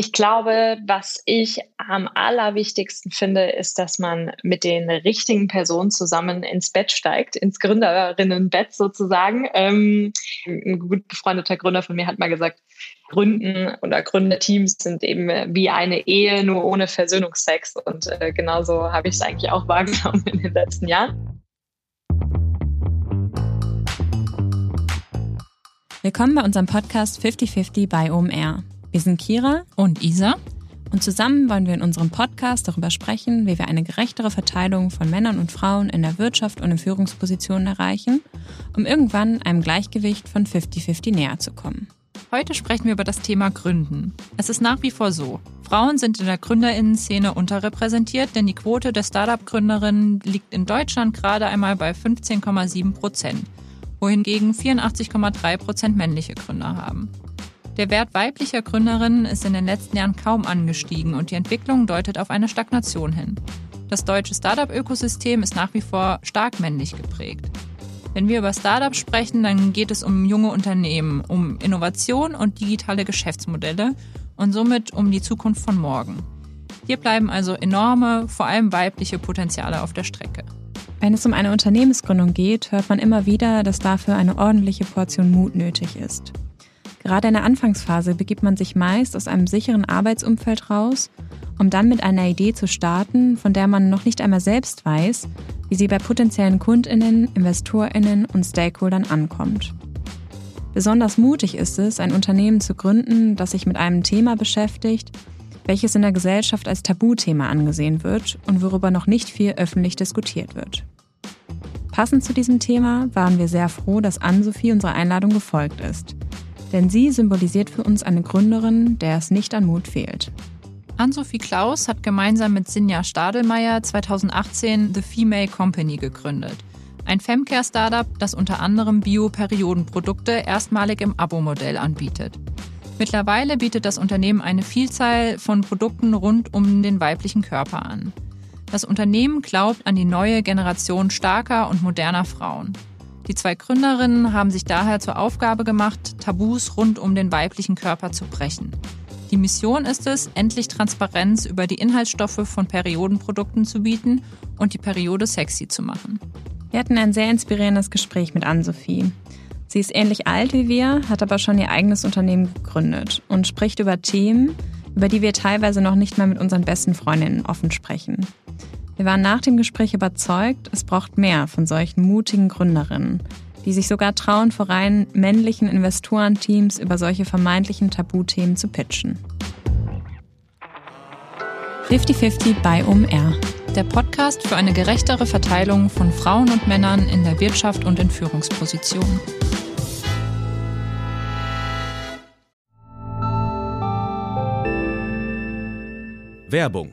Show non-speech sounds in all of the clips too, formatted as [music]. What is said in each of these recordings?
Ich glaube, was ich am allerwichtigsten finde, ist, dass man mit den richtigen Personen zusammen ins Bett steigt, ins Gründerinnenbett sozusagen. Ähm, ein gut befreundeter Gründer von mir hat mal gesagt, Gründen oder Gründerteams sind eben wie eine Ehe, nur ohne Versöhnungsex. Und äh, genauso habe ich es eigentlich auch [laughs] wahrgenommen in den letzten Jahren. Willkommen bei unserem Podcast 5050 bei OMR. Wir sind Kira und Isa. Und zusammen wollen wir in unserem Podcast darüber sprechen, wie wir eine gerechtere Verteilung von Männern und Frauen in der Wirtschaft und in Führungspositionen erreichen, um irgendwann einem Gleichgewicht von 50-50 näher zu kommen. Heute sprechen wir über das Thema Gründen. Es ist nach wie vor so. Frauen sind in der Gründerinnenszene unterrepräsentiert, denn die Quote der Startup-Gründerinnen liegt in Deutschland gerade einmal bei 15,7 Prozent, wohingegen 84,3 Prozent männliche Gründer haben. Der Wert weiblicher Gründerinnen ist in den letzten Jahren kaum angestiegen und die Entwicklung deutet auf eine Stagnation hin. Das deutsche Startup-Ökosystem ist nach wie vor stark männlich geprägt. Wenn wir über Startups sprechen, dann geht es um junge Unternehmen, um Innovation und digitale Geschäftsmodelle und somit um die Zukunft von morgen. Hier bleiben also enorme, vor allem weibliche Potenziale auf der Strecke. Wenn es um eine Unternehmensgründung geht, hört man immer wieder, dass dafür eine ordentliche Portion Mut nötig ist. Gerade in der Anfangsphase begibt man sich meist aus einem sicheren Arbeitsumfeld raus, um dann mit einer Idee zu starten, von der man noch nicht einmal selbst weiß, wie sie bei potenziellen Kundinnen, Investorinnen und Stakeholdern ankommt. Besonders mutig ist es, ein Unternehmen zu gründen, das sich mit einem Thema beschäftigt, welches in der Gesellschaft als Tabuthema angesehen wird und worüber noch nicht viel öffentlich diskutiert wird. Passend zu diesem Thema waren wir sehr froh, dass Ann-Sophie unserer Einladung gefolgt ist – denn sie symbolisiert für uns eine Gründerin, der es nicht an Mut fehlt. Ann-Sophie Klaus hat gemeinsam mit Sinja Stadelmeier 2018 The Female Company gegründet. Ein Femcare-Startup, das unter anderem Bio-Periodenprodukte erstmalig im Abo-Modell anbietet. Mittlerweile bietet das Unternehmen eine Vielzahl von Produkten rund um den weiblichen Körper an. Das Unternehmen glaubt an die neue Generation starker und moderner Frauen. Die zwei Gründerinnen haben sich daher zur Aufgabe gemacht, Tabus rund um den weiblichen Körper zu brechen. Die Mission ist es, endlich Transparenz über die Inhaltsstoffe von Periodenprodukten zu bieten und die Periode sexy zu machen. Wir hatten ein sehr inspirierendes Gespräch mit Ann-Sophie. Sie ist ähnlich alt wie wir, hat aber schon ihr eigenes Unternehmen gegründet und spricht über Themen, über die wir teilweise noch nicht mal mit unseren besten Freundinnen offen sprechen. Wir waren nach dem Gespräch überzeugt, es braucht mehr von solchen mutigen Gründerinnen, die sich sogar trauen, vor rein männlichen Investorenteams über solche vermeintlichen Tabuthemen zu pitchen. 50-50 bei OMR. Der Podcast für eine gerechtere Verteilung von Frauen und Männern in der Wirtschaft und in Führungspositionen. Werbung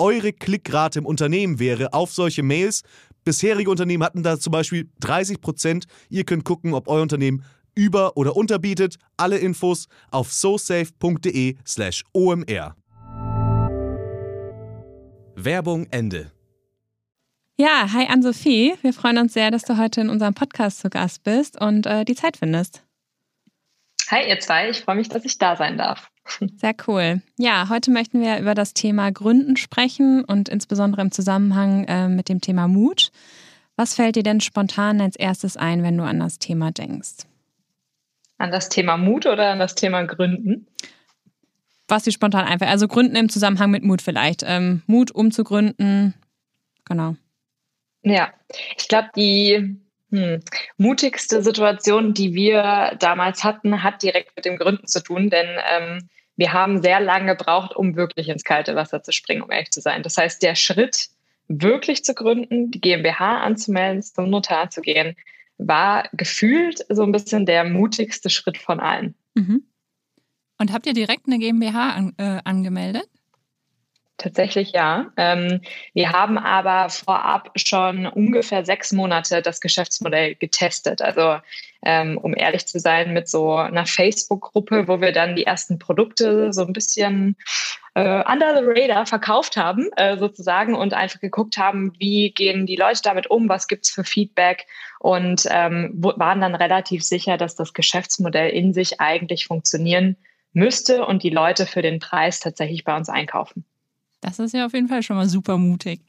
eure Klickrate im Unternehmen wäre auf solche Mails. Bisherige Unternehmen hatten da zum Beispiel 30 Prozent. Ihr könnt gucken, ob euer Unternehmen über- oder unterbietet. Alle Infos auf sosafe.de/slash omr. Werbung Ende. Ja, hi Ann-Sophie. Wir freuen uns sehr, dass du heute in unserem Podcast zu Gast bist und äh, die Zeit findest. Hi, ihr zwei. Ich freue mich, dass ich da sein darf. Sehr cool. Ja, heute möchten wir über das Thema Gründen sprechen und insbesondere im Zusammenhang äh, mit dem Thema Mut. Was fällt dir denn spontan als erstes ein, wenn du an das Thema denkst? An das Thema Mut oder an das Thema Gründen? was sie spontan einfach, also gründen im Zusammenhang mit Mut vielleicht. Ähm, Mut, um zu gründen. Genau. Ja, ich glaube, die hm, mutigste Situation, die wir damals hatten, hat direkt mit dem Gründen zu tun, denn ähm, wir haben sehr lange gebraucht, um wirklich ins kalte Wasser zu springen, um ehrlich zu sein. Das heißt, der Schritt, wirklich zu gründen, die GmbH anzumelden, zum Notar zu gehen, war gefühlt so ein bisschen der mutigste Schritt von allen. Mhm. Und habt ihr direkt eine GmbH an, äh, angemeldet? Tatsächlich ja. Ähm, wir haben aber vorab schon ungefähr sechs Monate das Geschäftsmodell getestet. Also ähm, um ehrlich zu sein, mit so einer Facebook-Gruppe, wo wir dann die ersten Produkte so ein bisschen äh, under the radar verkauft haben, äh, sozusagen, und einfach geguckt haben, wie gehen die Leute damit um, was gibt es für Feedback und ähm, waren dann relativ sicher, dass das Geschäftsmodell in sich eigentlich funktionieren müsste und die Leute für den Preis tatsächlich bei uns einkaufen. Das ist ja auf jeden Fall schon mal super mutig.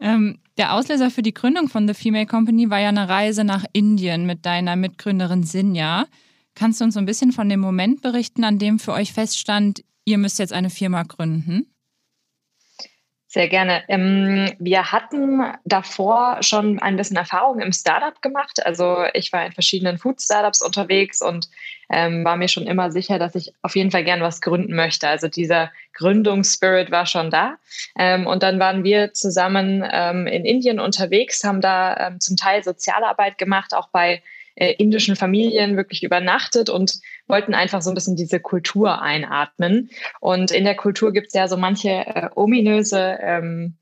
Ähm, der Auslöser für die Gründung von The Female Company war ja eine Reise nach Indien mit deiner Mitgründerin Sinja. Kannst du uns so ein bisschen von dem Moment berichten, an dem für euch feststand, ihr müsst jetzt eine Firma gründen? Sehr gerne. Ähm, wir hatten davor schon ein bisschen Erfahrung im Startup gemacht. Also ich war in verschiedenen Food-Startups unterwegs und ähm, war mir schon immer sicher, dass ich auf jeden Fall gern was gründen möchte. Also dieser Gründungsspirit war schon da. Ähm, und dann waren wir zusammen in Indien unterwegs, haben da zum Teil Sozialarbeit gemacht, auch bei äh, indischen Familien wirklich übernachtet und wollten einfach so ein bisschen diese Kultur einatmen. Und in der Kultur gibt es ja so manche äh, ominöse ähm,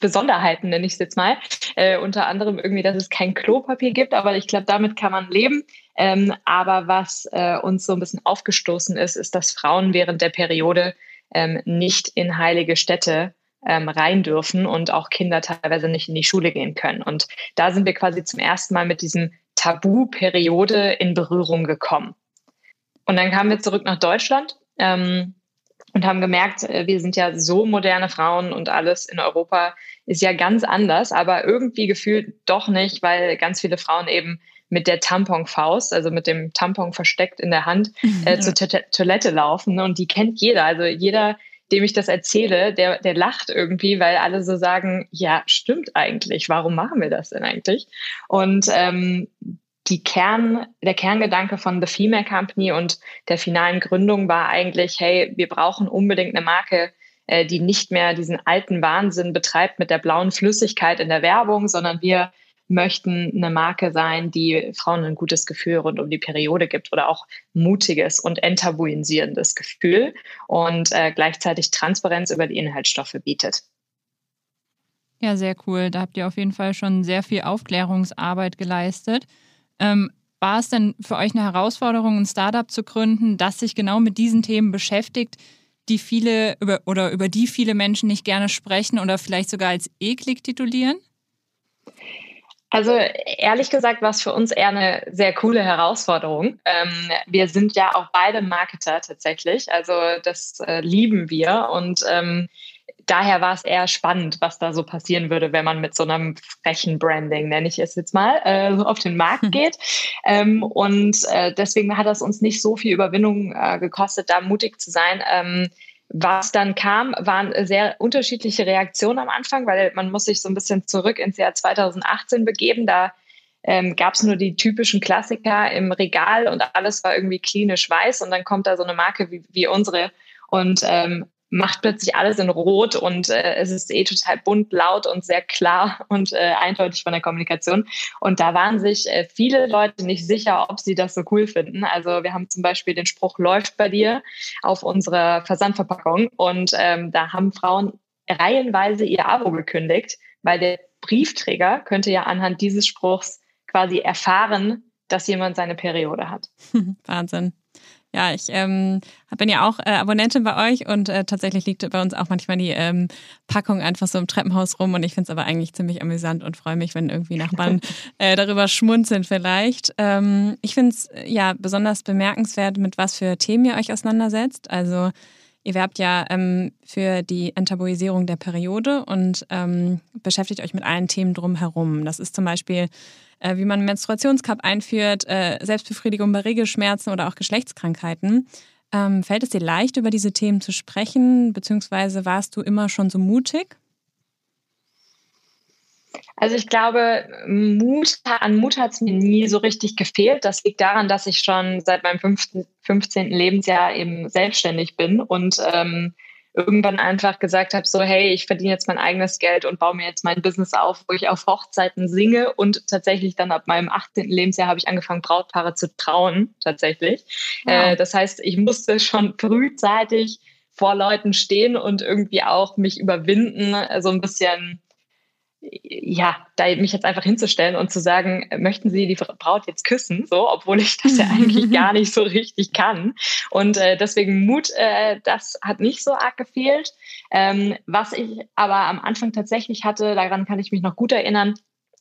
Besonderheiten, nenne ich es jetzt mal. Äh, unter anderem irgendwie, dass es kein Klopapier gibt, aber ich glaube, damit kann man leben. Ähm, aber was äh, uns so ein bisschen aufgestoßen ist, ist, dass Frauen während der Periode ähm, nicht in heilige Städte ähm, rein dürfen und auch Kinder teilweise nicht in die Schule gehen können. Und da sind wir quasi zum ersten Mal mit diesem Tabu-Periode in Berührung gekommen. Und dann kamen wir zurück nach Deutschland ähm, und haben gemerkt, äh, wir sind ja so moderne Frauen und alles in Europa ist ja ganz anders, aber irgendwie gefühlt doch nicht, weil ganz viele Frauen eben mit der Tamponfaust, also mit dem Tampon versteckt in der Hand, äh, ja. zur Toilette laufen. Und die kennt jeder. Also jeder, dem ich das erzähle, der, der lacht irgendwie, weil alle so sagen, ja, stimmt eigentlich, warum machen wir das denn eigentlich? Und ähm, die Kern, der Kerngedanke von The Female Company und der finalen Gründung war eigentlich, hey, wir brauchen unbedingt eine Marke, äh, die nicht mehr diesen alten Wahnsinn betreibt mit der blauen Flüssigkeit in der Werbung, sondern wir möchten eine Marke sein, die Frauen ein gutes Gefühl rund um die Periode gibt oder auch mutiges und enttabuisierendes Gefühl und äh, gleichzeitig Transparenz über die Inhaltsstoffe bietet. Ja, sehr cool. Da habt ihr auf jeden Fall schon sehr viel Aufklärungsarbeit geleistet. Ähm, war es denn für euch eine Herausforderung, ein Startup zu gründen, das sich genau mit diesen Themen beschäftigt, die viele über, oder über die viele Menschen nicht gerne sprechen oder vielleicht sogar als eklig titulieren? Also ehrlich gesagt war es für uns eher eine sehr coole Herausforderung. Ähm, wir sind ja auch beide Marketer tatsächlich, also das äh, lieben wir und ähm, daher war es eher spannend, was da so passieren würde, wenn man mit so einem frechen Branding, nenne ich es jetzt mal, äh, auf den Markt hm. geht. Ähm, und äh, deswegen hat das uns nicht so viel Überwindung äh, gekostet, da mutig zu sein. Ähm, was dann kam, waren sehr unterschiedliche Reaktionen am Anfang, weil man muss sich so ein bisschen zurück ins Jahr 2018 begeben. Da ähm, gab es nur die typischen Klassiker im Regal und alles war irgendwie klinisch weiß und dann kommt da so eine Marke wie, wie unsere und ähm, macht plötzlich alles in Rot und äh, es ist eh total bunt, laut und sehr klar [laughs] und äh, eindeutig von der Kommunikation. Und da waren sich äh, viele Leute nicht sicher, ob sie das so cool finden. Also wir haben zum Beispiel den Spruch läuft bei dir auf unserer Versandverpackung und ähm, da haben Frauen reihenweise ihr Abo gekündigt, weil der Briefträger könnte ja anhand dieses Spruchs quasi erfahren, dass jemand seine Periode hat. [laughs] Wahnsinn. Ja, ich ähm, bin ja auch äh, Abonnentin bei euch und äh, tatsächlich liegt bei uns auch manchmal die ähm, Packung einfach so im Treppenhaus rum und ich finde es aber eigentlich ziemlich amüsant und freue mich, wenn irgendwie Nachbarn [laughs] äh, darüber schmunzeln vielleicht. Ähm, ich finde es ja besonders bemerkenswert, mit was für Themen ihr euch auseinandersetzt. Also Ihr werbt ja ähm, für die Enttabuisierung der Periode und ähm, beschäftigt euch mit allen Themen drumherum. Das ist zum Beispiel äh, wie man einen Menstruationscup einführt, äh, Selbstbefriedigung bei Regelschmerzen oder auch Geschlechtskrankheiten. Ähm, fällt es dir leicht, über diese Themen zu sprechen, beziehungsweise warst du immer schon so mutig? Also ich glaube, Mut, an Mut hat es mir nie so richtig gefehlt. Das liegt daran, dass ich schon seit meinem 15, 15. Lebensjahr eben selbstständig bin und ähm, irgendwann einfach gesagt habe, so hey, ich verdiene jetzt mein eigenes Geld und baue mir jetzt mein Business auf, wo ich auf Hochzeiten singe und tatsächlich dann ab meinem 18. Lebensjahr habe ich angefangen, Brautpaare zu trauen, tatsächlich. Wow. Äh, das heißt, ich musste schon frühzeitig vor Leuten stehen und irgendwie auch mich überwinden, so ein bisschen ja, da mich jetzt einfach hinzustellen und zu sagen, möchten Sie die Braut jetzt küssen, so, obwohl ich das ja eigentlich [laughs] gar nicht so richtig kann. Und äh, deswegen Mut, äh, das hat nicht so arg gefehlt. Ähm, was ich aber am Anfang tatsächlich hatte, daran kann ich mich noch gut erinnern,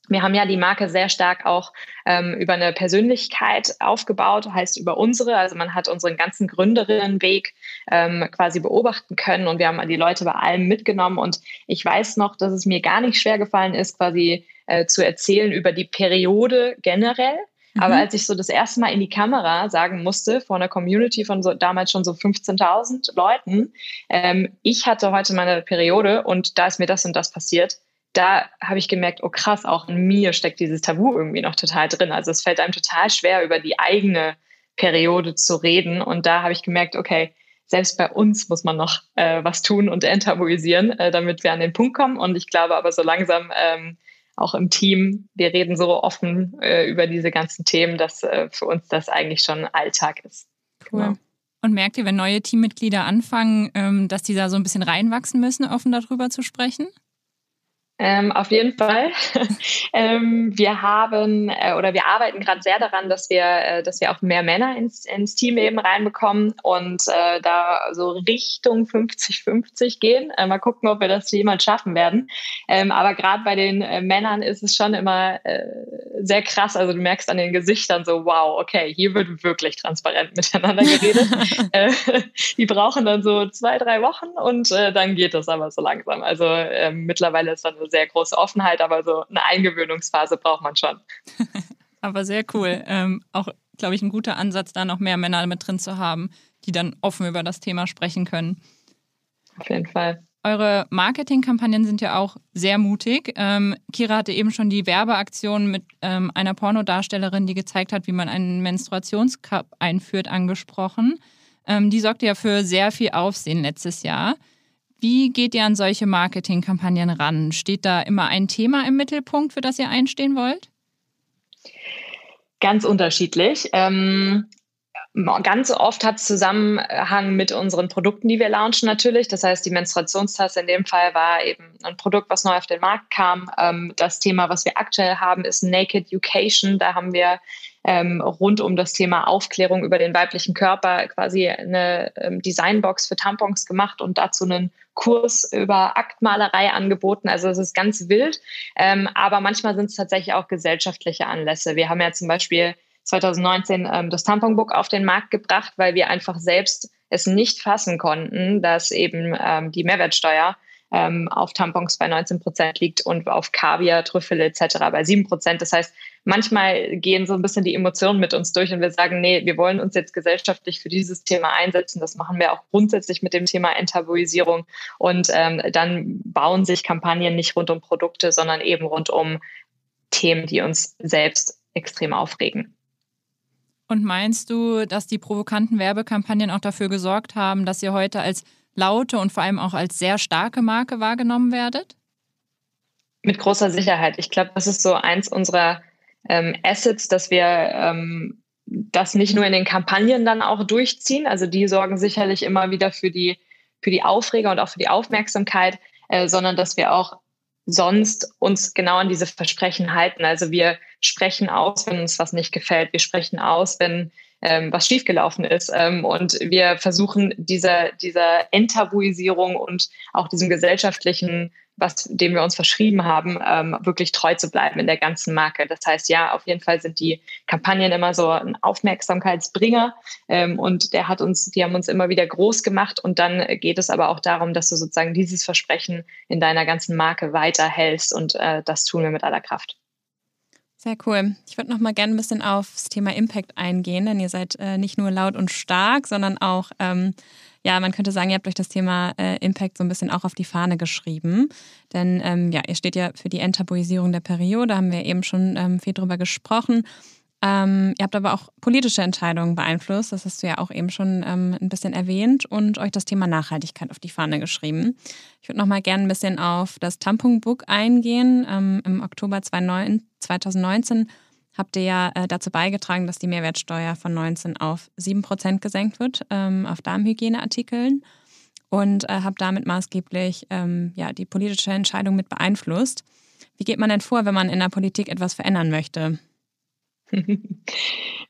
wir haben ja die Marke sehr stark auch ähm, über eine Persönlichkeit aufgebaut, heißt über unsere. Also man hat unseren ganzen Gründerinnenweg ähm, quasi beobachten können und wir haben die Leute bei allem mitgenommen. Und ich weiß noch, dass es mir gar nicht schwer gefallen ist, quasi äh, zu erzählen über die Periode generell. Mhm. Aber als ich so das erste Mal in die Kamera sagen musste, vor einer Community von so damals schon so 15.000 Leuten, ähm, ich hatte heute meine Periode und da ist mir das und das passiert, da habe ich gemerkt, oh krass, auch in mir steckt dieses Tabu irgendwie noch total drin. Also es fällt einem total schwer, über die eigene Periode zu reden. Und da habe ich gemerkt, okay, selbst bei uns muss man noch äh, was tun und enttabuisieren, äh, damit wir an den Punkt kommen. Und ich glaube aber so langsam ähm, auch im Team, wir reden so offen äh, über diese ganzen Themen, dass äh, für uns das eigentlich schon Alltag ist. Cool. Genau. Und merkt ihr, wenn neue Teammitglieder anfangen, ähm, dass die da so ein bisschen reinwachsen müssen, offen darüber zu sprechen? Ähm, auf jeden Fall. [laughs] ähm, wir haben äh, oder wir arbeiten gerade sehr daran, dass wir, äh, dass wir auch mehr Männer ins, ins Team eben reinbekommen und äh, da so Richtung 50-50 gehen. Äh, mal gucken, ob wir das jemals schaffen werden. Ähm, aber gerade bei den äh, Männern ist es schon immer äh, sehr krass. Also du merkst an den Gesichtern so, wow, okay, hier wird wirklich transparent miteinander geredet. [laughs] die brauchen dann so zwei, drei Wochen und dann geht das aber so langsam. Also ähm, mittlerweile ist dann sehr große Offenheit, aber so eine Eingewöhnungsphase braucht man schon. [laughs] aber sehr cool. Ähm, auch, glaube ich, ein guter Ansatz, da noch mehr Männer mit drin zu haben, die dann offen über das Thema sprechen können. Auf jeden Fall. Eure Marketingkampagnen sind ja auch sehr mutig. Ähm, Kira hatte eben schon die Werbeaktion mit ähm, einer Pornodarstellerin, die gezeigt hat, wie man einen Menstruationscup einführt, angesprochen. Ähm, die sorgte ja für sehr viel Aufsehen letztes Jahr. Wie geht ihr an solche Marketingkampagnen ran? Steht da immer ein Thema im Mittelpunkt, für das ihr einstehen wollt? Ganz unterschiedlich. Ähm, ganz oft hat es Zusammenhang mit unseren Produkten, die wir launchen natürlich. Das heißt, die Menstruationstasse in dem Fall war eben ein Produkt, was neu auf den Markt kam. Ähm, das Thema, was wir aktuell haben, ist Naked Education. Da haben wir ähm, rund um das Thema Aufklärung über den weiblichen Körper quasi eine ähm, Designbox für Tampons gemacht und dazu einen Kurs über Aktmalerei angeboten. Also es ist ganz wild. Ähm, aber manchmal sind es tatsächlich auch gesellschaftliche Anlässe. Wir haben ja zum Beispiel 2019 ähm, das Tamponbook auf den Markt gebracht, weil wir einfach selbst es nicht fassen konnten, dass eben ähm, die Mehrwertsteuer ähm, auf Tampons bei 19 Prozent liegt und auf Kaviar, Trüffel etc. bei 7 Prozent. Das heißt, manchmal gehen so ein bisschen die Emotionen mit uns durch und wir sagen, nee, wir wollen uns jetzt gesellschaftlich für dieses Thema einsetzen. Das machen wir auch grundsätzlich mit dem Thema Enttabuisierung. Und ähm, dann bauen sich Kampagnen nicht rund um Produkte, sondern eben rund um Themen, die uns selbst extrem aufregen. Und meinst du, dass die provokanten Werbekampagnen auch dafür gesorgt haben, dass ihr heute als laute und vor allem auch als sehr starke Marke wahrgenommen werdet? Mit großer Sicherheit. Ich glaube, das ist so eins unserer ähm, Assets, dass wir ähm, das nicht nur in den Kampagnen dann auch durchziehen. Also die sorgen sicherlich immer wieder für die, für die Aufreger und auch für die Aufmerksamkeit, äh, sondern dass wir auch sonst uns genau an diese Versprechen halten. Also wir sprechen aus, wenn uns was nicht gefällt. Wir sprechen aus, wenn ähm, was schiefgelaufen ist. Ähm, und wir versuchen dieser, dieser Enttabuisierung und auch diesem gesellschaftlichen, was dem wir uns verschrieben haben, ähm, wirklich treu zu bleiben in der ganzen Marke. Das heißt, ja, auf jeden Fall sind die Kampagnen immer so ein Aufmerksamkeitsbringer ähm, und der hat uns, die haben uns immer wieder groß gemacht und dann geht es aber auch darum, dass du sozusagen dieses Versprechen in deiner ganzen Marke weiterhältst und äh, das tun wir mit aller Kraft. Sehr cool. Ich würde noch mal gerne ein bisschen aufs Thema Impact eingehen, denn ihr seid äh, nicht nur laut und stark, sondern auch, ähm, ja, man könnte sagen, ihr habt euch das Thema äh, Impact so ein bisschen auch auf die Fahne geschrieben. Denn ähm, ja, ihr steht ja für die Enttabuisierung der Periode, haben wir eben schon ähm, viel drüber gesprochen. Ähm, ihr habt aber auch politische Entscheidungen beeinflusst, das hast du ja auch eben schon ähm, ein bisschen erwähnt und euch das Thema Nachhaltigkeit auf die Fahne geschrieben. Ich würde noch mal gerne ein bisschen auf das Tampon-Book eingehen. Ähm, Im Oktober 2019 habt ihr ja äh, dazu beigetragen, dass die Mehrwertsteuer von 19 auf 7 Prozent gesenkt wird ähm, auf Darmhygieneartikeln und äh, habt damit maßgeblich ähm, ja, die politische Entscheidung mit beeinflusst. Wie geht man denn vor, wenn man in der Politik etwas verändern möchte? [laughs]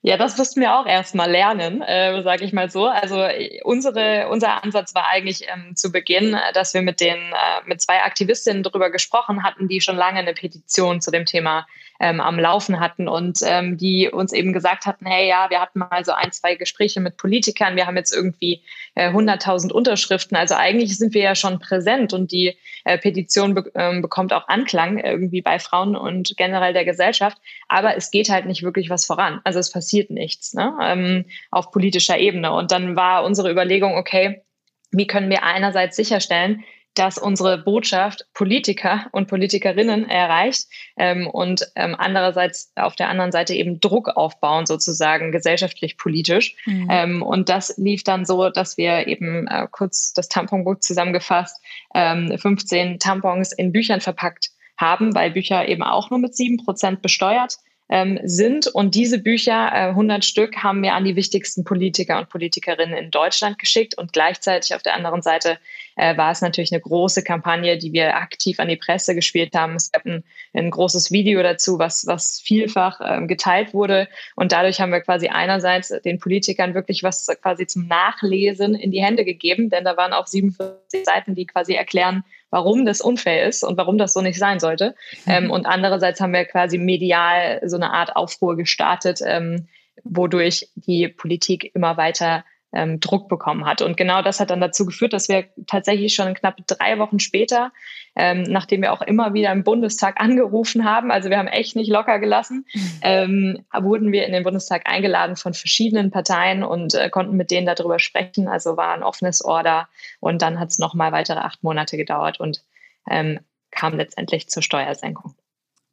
Ja, das mussten wir auch erstmal lernen, äh, sage ich mal so. Also unsere, unser Ansatz war eigentlich ähm, zu Beginn, äh, dass wir mit den äh, mit zwei Aktivistinnen darüber gesprochen hatten, die schon lange eine Petition zu dem Thema ähm, am Laufen hatten und ähm, die uns eben gesagt hatten, hey ja, wir hatten mal so ein, zwei Gespräche mit Politikern, wir haben jetzt irgendwie äh, 100.000 Unterschriften, also eigentlich sind wir ja schon präsent und die äh, Petition be ähm, bekommt auch Anklang irgendwie bei Frauen und generell der Gesellschaft, aber es geht halt nicht wirklich was voran, also es passiert nichts ne? ähm, auf politischer Ebene. Und dann war unsere Überlegung, okay, wie können wir einerseits sicherstellen, dass unsere Botschaft Politiker und Politikerinnen erreicht ähm, und ähm, andererseits auf der anderen Seite eben Druck aufbauen, sozusagen gesellschaftlich politisch. Mhm. Ähm, und das lief dann so, dass wir eben äh, kurz das Tamponbuch zusammengefasst, ähm, 15 Tampons in Büchern verpackt haben, weil Bücher eben auch nur mit sieben Prozent besteuert ähm, sind. Und diese Bücher, äh, 100 Stück, haben wir an die wichtigsten Politiker und Politikerinnen in Deutschland geschickt. Und gleichzeitig auf der anderen Seite äh, war es natürlich eine große Kampagne, die wir aktiv an die Presse gespielt haben. Es gab ein, ein großes Video dazu, was, was vielfach äh, geteilt wurde. Und dadurch haben wir quasi einerseits den Politikern wirklich was quasi zum Nachlesen in die Hände gegeben, denn da waren auch 47 Seiten, die quasi erklären, warum das unfair ist und warum das so nicht sein sollte. Mhm. Ähm, und andererseits haben wir quasi medial so eine Art Aufruhr gestartet, ähm, wodurch die Politik immer weiter ähm, Druck bekommen hat. Und genau das hat dann dazu geführt, dass wir tatsächlich schon knapp drei Wochen später, ähm, nachdem wir auch immer wieder im Bundestag [laughs] angerufen haben, also wir haben echt nicht locker gelassen, ähm, wurden wir in den Bundestag eingeladen von verschiedenen Parteien und äh, konnten mit denen darüber sprechen. Also war ein offenes Order und dann hat es nochmal weitere acht Monate gedauert und ähm, kam letztendlich zur Steuersenkung.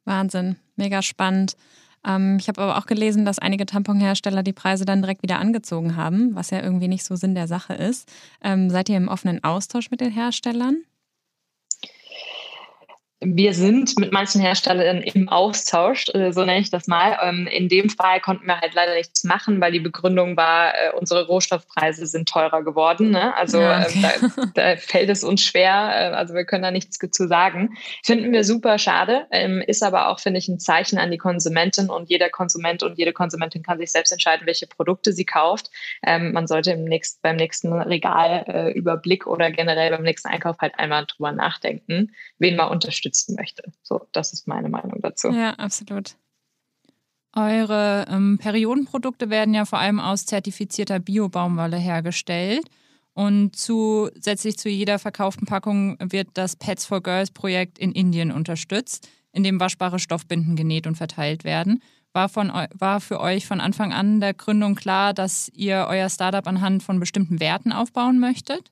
Wahnsinn, mega spannend. Ähm, ich habe aber auch gelesen, dass einige Tamponhersteller die Preise dann direkt wieder angezogen haben, was ja irgendwie nicht so Sinn der Sache ist. Ähm, seid ihr im offenen Austausch mit den Herstellern? Wir sind mit manchen Herstellern im Austausch, äh, so nenne ich das mal. Ähm, in dem Fall konnten wir halt leider nichts machen, weil die Begründung war, äh, unsere Rohstoffpreise sind teurer geworden. Ne? Also ja, ähm, okay. da, da, fällt es uns schwer. Äh, also wir können da nichts zu sagen. Finden wir super schade, ähm, ist aber auch, finde ich, ein Zeichen an die Konsumentin und jeder Konsument und jede Konsumentin kann sich selbst entscheiden, welche Produkte sie kauft. Man sollte im nächsten, beim nächsten Regalüberblick oder generell beim nächsten Einkauf halt einmal drüber nachdenken, wen man unterstützt unterstützen möchte. So, das ist meine Meinung dazu. Ja, absolut. Eure ähm, Periodenprodukte werden ja vor allem aus zertifizierter Bio-Baumwolle hergestellt. Und zusätzlich zu jeder verkauften Packung wird das Pets for Girls Projekt in Indien unterstützt, in dem waschbare Stoffbinden genäht und verteilt werden. War, von, war für euch von Anfang an der Gründung klar, dass ihr euer Startup anhand von bestimmten Werten aufbauen möchtet?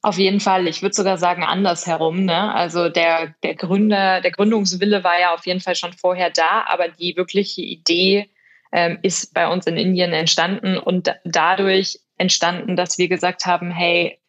Auf jeden Fall. Ich würde sogar sagen andersherum. Ne? Also der, der Gründer, der Gründungswille war ja auf jeden Fall schon vorher da, aber die wirkliche Idee ähm, ist bei uns in Indien entstanden und dadurch entstanden, dass wir gesagt haben, hey,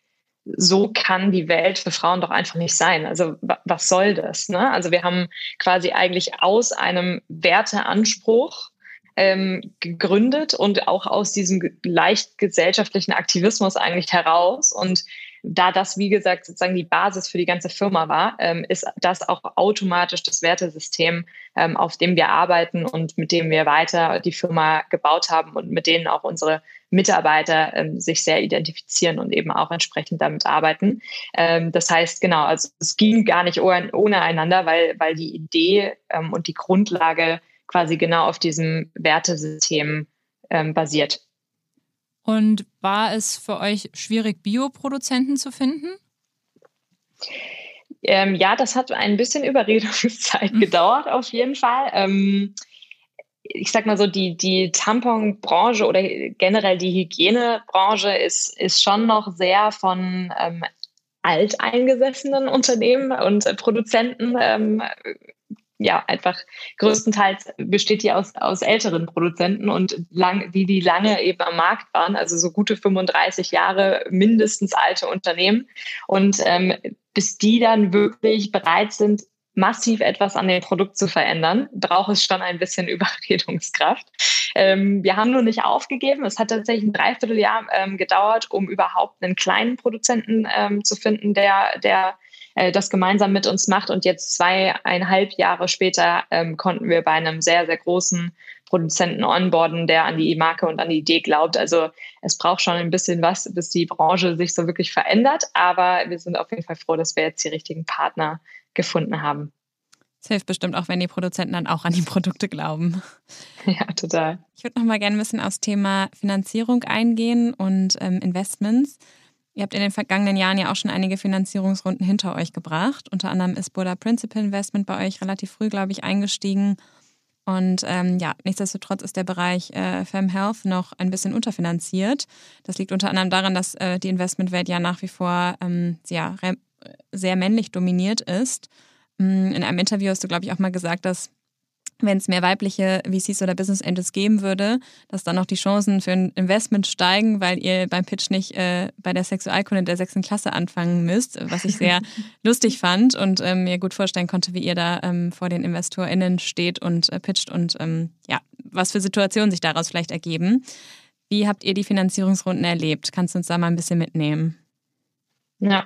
so kann die Welt für Frauen doch einfach nicht sein. Also was soll das? Ne? Also wir haben quasi eigentlich aus einem Werteanspruch ähm, gegründet und auch aus diesem leicht gesellschaftlichen Aktivismus eigentlich heraus und da das, wie gesagt, sozusagen die Basis für die ganze Firma war, ähm, ist das auch automatisch das Wertesystem, ähm, auf dem wir arbeiten und mit dem wir weiter die Firma gebaut haben und mit denen auch unsere Mitarbeiter ähm, sich sehr identifizieren und eben auch entsprechend damit arbeiten. Das heißt, genau, also es ging gar nicht ohne, einander, weil, weil die Idee und die Grundlage quasi genau auf diesem Wertesystem basiert. Und war es für euch schwierig, Bioproduzenten zu finden? Ähm, ja, das hat ein bisschen Überredungszeit [laughs] gedauert, auf jeden Fall. Ähm, ich sag mal so, die, die Tamponbranche oder generell die Hygienebranche ist, ist schon noch sehr von ähm, alteingesessenen Unternehmen und äh, Produzenten ähm, ja, einfach größtenteils besteht die aus, aus älteren Produzenten und lang, die, die lange eben am Markt waren, also so gute 35 Jahre mindestens alte Unternehmen. Und ähm, bis die dann wirklich bereit sind, massiv etwas an dem Produkt zu verändern, braucht es schon ein bisschen [laughs] Überredungskraft. Ähm, wir haben nur nicht aufgegeben. Es hat tatsächlich ein Dreivierteljahr ähm, gedauert, um überhaupt einen kleinen Produzenten ähm, zu finden, der, der äh, das gemeinsam mit uns macht. Und jetzt zweieinhalb Jahre später ähm, konnten wir bei einem sehr, sehr großen Produzenten onboarden, der an die Marke und an die Idee glaubt. Also es braucht schon ein bisschen was, bis die Branche sich so wirklich verändert. Aber wir sind auf jeden Fall froh, dass wir jetzt die richtigen Partner gefunden haben. Das hilft bestimmt auch, wenn die Produzenten dann auch an die Produkte glauben. [laughs] Ja, total. Ich würde noch mal gerne ein bisschen aufs Thema Finanzierung eingehen und ähm, Investments. Ihr habt in den vergangenen Jahren ja auch schon einige Finanzierungsrunden hinter euch gebracht. Unter anderem ist Buddha Principal Investment bei euch relativ früh, glaube ich, eingestiegen. Und ähm, ja, nichtsdestotrotz ist der Bereich äh, Fem Health noch ein bisschen unterfinanziert. Das liegt unter anderem daran, dass äh, die Investmentwelt ja nach wie vor ähm, ja, sehr männlich dominiert ist. Mm, in einem Interview hast du, glaube ich, auch mal gesagt, dass wenn es mehr weibliche VCs oder Business Angels geben würde, dass dann auch die Chancen für ein Investment steigen, weil ihr beim Pitch nicht äh, bei der Sexualkunde der sechsten Klasse anfangen müsst, was ich sehr [laughs] lustig fand und ähm, mir gut vorstellen konnte, wie ihr da ähm, vor den InvestorInnen steht und äh, pitcht und ähm, ja, was für Situationen sich daraus vielleicht ergeben. Wie habt ihr die Finanzierungsrunden erlebt? Kannst du uns da mal ein bisschen mitnehmen? Ja.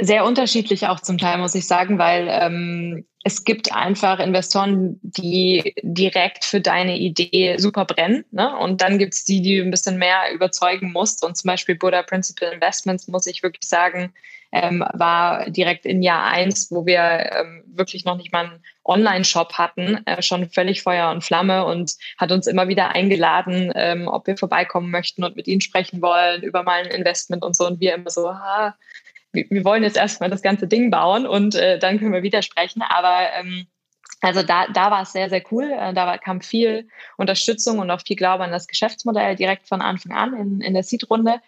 Sehr unterschiedlich auch zum Teil, muss ich sagen, weil ähm, es gibt einfach Investoren, die direkt für deine Idee super brennen. Ne? Und dann gibt es die, die du ein bisschen mehr überzeugen musst. Und zum Beispiel Buddha Principal Investments, muss ich wirklich sagen, ähm, war direkt in Jahr eins, wo wir ähm, wirklich noch nicht mal einen Online-Shop hatten, äh, schon völlig Feuer und Flamme und hat uns immer wieder eingeladen, ähm, ob wir vorbeikommen möchten und mit ihnen sprechen wollen über mal ein Investment und so. Und wir immer so, ah, wir, wollen jetzt erstmal das ganze Ding bauen und äh, dann können wir widersprechen. Aber ähm, also da, da war es sehr, sehr cool. Äh, da kam viel Unterstützung und auch viel Glaube an das Geschäftsmodell direkt von Anfang an in, in der Seed-Runde.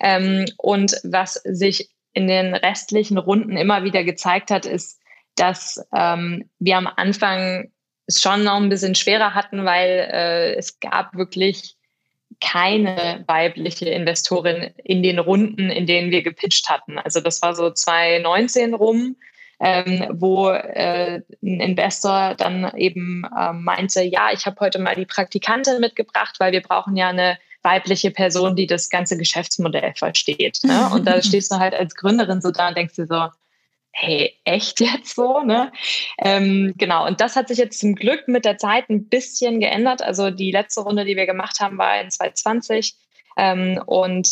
Ähm, und was sich in den restlichen Runden immer wieder gezeigt hat, ist, dass ähm, wir am Anfang es schon noch ein bisschen schwerer hatten, weil äh, es gab wirklich keine weibliche Investorin in den Runden, in denen wir gepitcht hatten. Also das war so 2019 rum, ähm, wo äh, ein Investor dann eben äh, meinte, ja, ich habe heute mal die Praktikantin mitgebracht, weil wir brauchen ja eine weibliche Person, die das ganze Geschäftsmodell versteht. Ne? Und da [laughs] stehst du halt als Gründerin so da und denkst dir so, hey, echt jetzt so? Ne? Ähm, genau, und das hat sich jetzt zum Glück mit der Zeit ein bisschen geändert. Also die letzte Runde, die wir gemacht haben, war in 2020. Ähm, und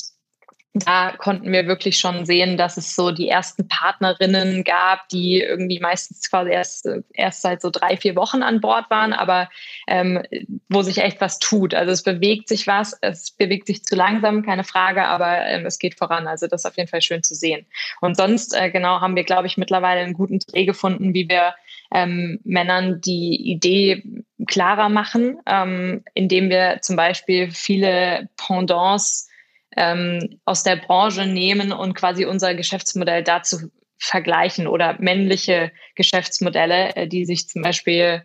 da konnten wir wirklich schon sehen, dass es so die ersten Partnerinnen gab, die irgendwie meistens quasi erst, erst seit so drei, vier Wochen an Bord waren, aber ähm, wo sich echt was tut. Also es bewegt sich was, es bewegt sich zu langsam, keine Frage, aber ähm, es geht voran. Also das ist auf jeden Fall schön zu sehen. Und sonst, äh, genau, haben wir, glaube ich, mittlerweile einen guten Dreh gefunden, wie wir ähm, Männern die Idee klarer machen, ähm, indem wir zum Beispiel viele Pendants ähm, aus der Branche nehmen und quasi unser Geschäftsmodell dazu vergleichen oder männliche Geschäftsmodelle, äh, die sich zum Beispiel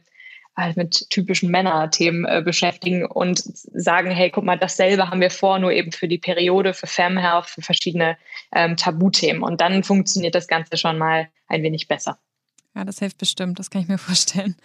halt mit typischen Männerthemen äh, beschäftigen und sagen, hey, guck mal, dasselbe haben wir vor, nur eben für die Periode, für Femhealth, für verschiedene ähm, Tabuthemen. Und dann funktioniert das Ganze schon mal ein wenig besser. Ja, das hilft bestimmt, das kann ich mir [laughs] vorstellen.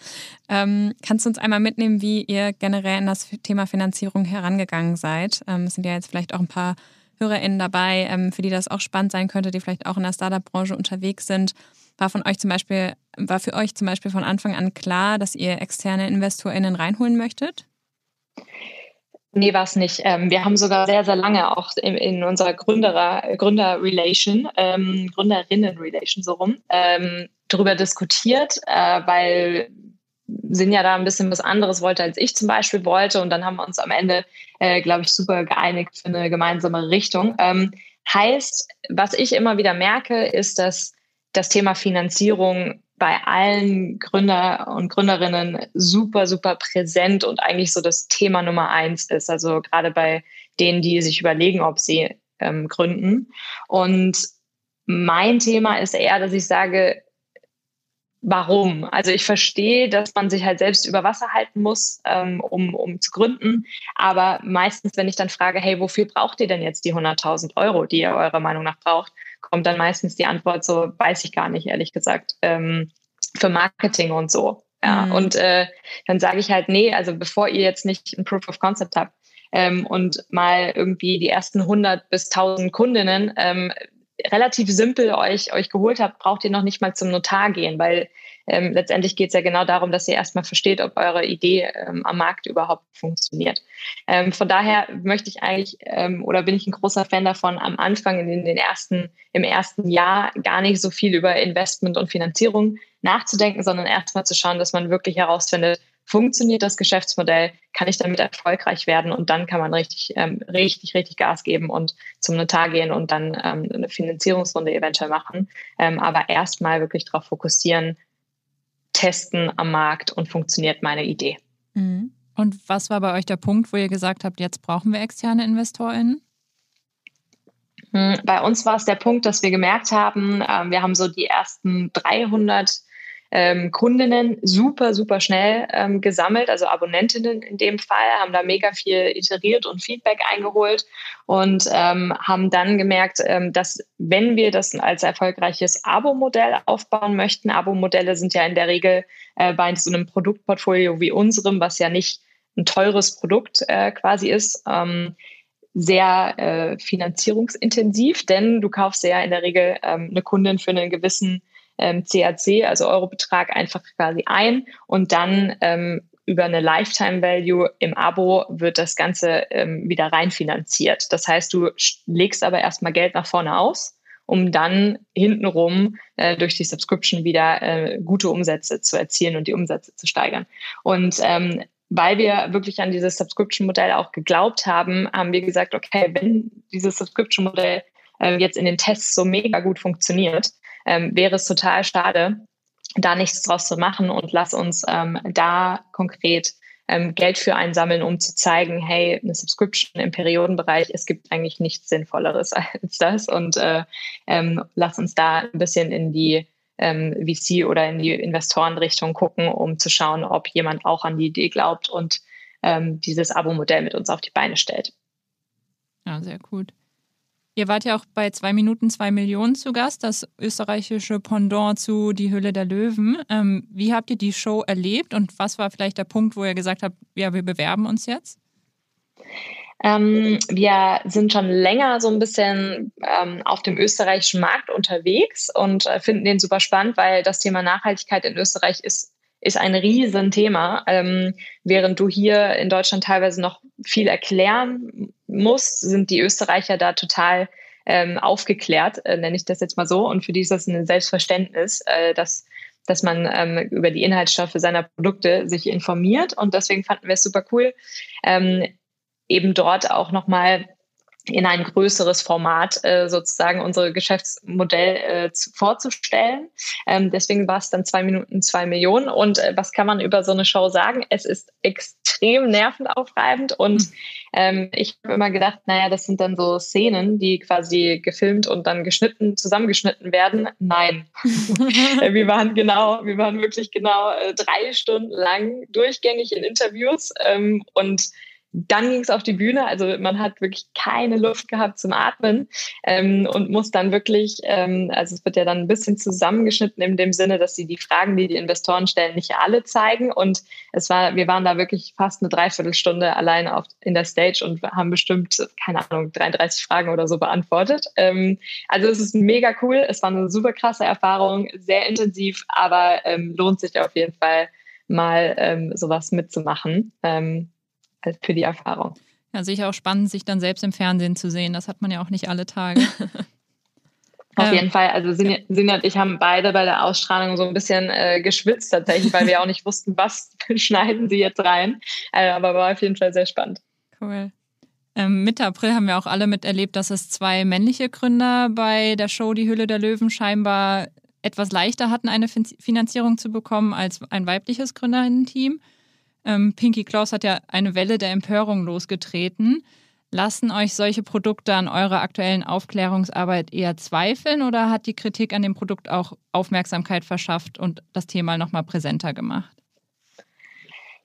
Ähm, kannst du uns einmal mitnehmen, wie ihr generell in das Thema Finanzierung herangegangen seid? Ähm, es sind ja jetzt vielleicht auch ein paar HörerInnen dabei, ähm, für die das auch spannend sein könnte, die vielleicht auch in der Startup-Branche unterwegs sind. War von euch zum Beispiel, war für euch zum Beispiel von Anfang an klar, dass ihr externe InvestorInnen reinholen möchtet? Nee, war es nicht. Ähm, wir haben sogar sehr, sehr lange auch in, in unserer Gründer, Gründer-Relation, ähm, Gründerinnen-Relation so rum, ähm, darüber diskutiert, äh, weil Sinja da ein bisschen was anderes wollte, als ich zum Beispiel wollte. Und dann haben wir uns am Ende, äh, glaube ich, super geeinigt für eine gemeinsame Richtung. Ähm, heißt, was ich immer wieder merke, ist, dass das Thema Finanzierung bei allen Gründer und Gründerinnen super, super präsent und eigentlich so das Thema Nummer eins ist. Also gerade bei denen, die sich überlegen, ob sie ähm, gründen. Und mein Thema ist eher, dass ich sage, warum. Also ich verstehe, dass man sich halt selbst über Wasser halten muss, ähm, um, um zu gründen. Aber meistens, wenn ich dann frage, hey, wofür braucht ihr denn jetzt die 100.000 Euro, die ihr eurer Meinung nach braucht, kommt dann meistens die Antwort so, weiß ich gar nicht, ehrlich gesagt, ähm, für Marketing und so. Ja, mhm. und äh, dann sage ich halt, nee, also bevor ihr jetzt nicht ein Proof of Concept habt ähm, und mal irgendwie die ersten 100 bis 1000 Kundinnen ähm, relativ simpel euch, euch geholt habt, braucht ihr noch nicht mal zum Notar gehen, weil ähm, letztendlich geht es ja genau darum, dass ihr erstmal versteht, ob eure Idee ähm, am Markt überhaupt funktioniert. Ähm, von daher möchte ich eigentlich ähm, oder bin ich ein großer Fan davon, am Anfang in den ersten, im ersten Jahr gar nicht so viel über Investment und Finanzierung nachzudenken, sondern erstmal zu schauen, dass man wirklich herausfindet, funktioniert das Geschäftsmodell, kann ich damit erfolgreich werden und dann kann man richtig, ähm, richtig, richtig Gas geben und zum Notar gehen und dann ähm, eine Finanzierungsrunde eventuell machen. Ähm, aber erstmal wirklich darauf fokussieren, testen am Markt und funktioniert meine Idee. Mhm. Und was war bei euch der Punkt, wo ihr gesagt habt, jetzt brauchen wir externe InvestorInnen? Hm, bei uns war es der Punkt, dass wir gemerkt haben, äh, wir haben so die ersten 300 ähm, Kundinnen super, super schnell ähm, gesammelt, also Abonnentinnen in dem Fall, haben da mega viel iteriert und Feedback eingeholt und ähm, haben dann gemerkt, ähm, dass wenn wir das als erfolgreiches Abo-Modell aufbauen möchten, Abo-Modelle sind ja in der Regel äh, bei so einem Produktportfolio wie unserem, was ja nicht ein teures Produkt äh, quasi ist, ähm, sehr äh, finanzierungsintensiv, denn du kaufst ja in der Regel ähm, eine Kundin für einen gewissen ähm, CAC, also Eurobetrag, einfach quasi ein und dann ähm, über eine Lifetime Value im Abo wird das Ganze ähm, wieder reinfinanziert. Das heißt, du legst aber erstmal Geld nach vorne aus, um dann hintenrum äh, durch die Subscription wieder äh, gute Umsätze zu erzielen und die Umsätze zu steigern. Und ähm, weil wir wirklich an dieses Subscription-Modell auch geglaubt haben, haben wir gesagt, okay, wenn dieses Subscription-Modell äh, jetzt in den Tests so mega gut funktioniert, ähm, wäre es total schade, da nichts draus zu machen und lass uns ähm, da konkret ähm, Geld für einsammeln, um zu zeigen, hey, eine Subscription im Periodenbereich, es gibt eigentlich nichts Sinnvolleres [laughs] als das und äh, ähm, lass uns da ein bisschen in die ähm, VC oder in die Investorenrichtung gucken, um zu schauen, ob jemand auch an die Idee glaubt und ähm, dieses Abo-Modell mit uns auf die Beine stellt. Ja, sehr gut. Ihr wart ja auch bei zwei Minuten zwei Millionen zu Gast, das österreichische Pendant zu Die Hülle der Löwen. Ähm, wie habt ihr die Show erlebt und was war vielleicht der Punkt, wo ihr gesagt habt, ja, wir bewerben uns jetzt? Ähm, wir sind schon länger so ein bisschen ähm, auf dem österreichischen Markt unterwegs und äh, finden den super spannend, weil das Thema Nachhaltigkeit in Österreich ist ist ein Riesenthema, ähm, während du hier in Deutschland teilweise noch viel erklären musst, sind die Österreicher da total ähm, aufgeklärt, äh, nenne ich das jetzt mal so. Und für die ist das ein Selbstverständnis, äh, dass dass man ähm, über die Inhaltsstoffe seiner Produkte sich informiert. Und deswegen fanden wir es super cool, ähm, eben dort auch nochmal in ein größeres Format äh, sozusagen unser Geschäftsmodell äh, zu, vorzustellen. Ähm, deswegen war es dann zwei Minuten zwei Millionen. Und äh, was kann man über so eine Show sagen? Es ist extrem nervenaufreibend. Und ähm, ich habe immer gedacht, naja, das sind dann so Szenen, die quasi gefilmt und dann geschnitten, zusammengeschnitten werden. Nein, [laughs] wir waren genau, wir waren wirklich genau äh, drei Stunden lang durchgängig in Interviews ähm, und dann ging es auf die Bühne, also man hat wirklich keine Luft gehabt zum Atmen ähm, und muss dann wirklich, ähm, also es wird ja dann ein bisschen zusammengeschnitten in dem Sinne, dass sie die Fragen, die die Investoren stellen, nicht alle zeigen und es war, wir waren da wirklich fast eine Dreiviertelstunde allein auf, in der Stage und haben bestimmt, keine Ahnung, 33 Fragen oder so beantwortet. Ähm, also es ist mega cool, es war eine super krasse Erfahrung, sehr intensiv, aber ähm, lohnt sich auf jeden Fall mal ähm, sowas mitzumachen. Ähm, für die Erfahrung. Ja, sicher auch spannend, sich dann selbst im Fernsehen zu sehen. Das hat man ja auch nicht alle Tage. [laughs] Auf ähm, jeden Fall. Also Sinja und ich haben beide bei der Ausstrahlung so ein bisschen äh, geschwitzt tatsächlich, weil wir auch nicht wussten, was [laughs] schneiden sie jetzt rein. Äh, aber war auf jeden Fall sehr spannend. Cool. Ähm, Mitte April haben wir auch alle miterlebt, dass es zwei männliche Gründer bei der Show Die Hülle der Löwen scheinbar etwas leichter hatten, eine Finanzierung zu bekommen als ein weibliches Gründerinnen-Team. Ähm, Pinky Klaus hat ja eine Welle der Empörung losgetreten. Lassen euch solche Produkte an eurer aktuellen Aufklärungsarbeit eher zweifeln oder hat die Kritik an dem Produkt auch Aufmerksamkeit verschafft und das Thema nochmal präsenter gemacht?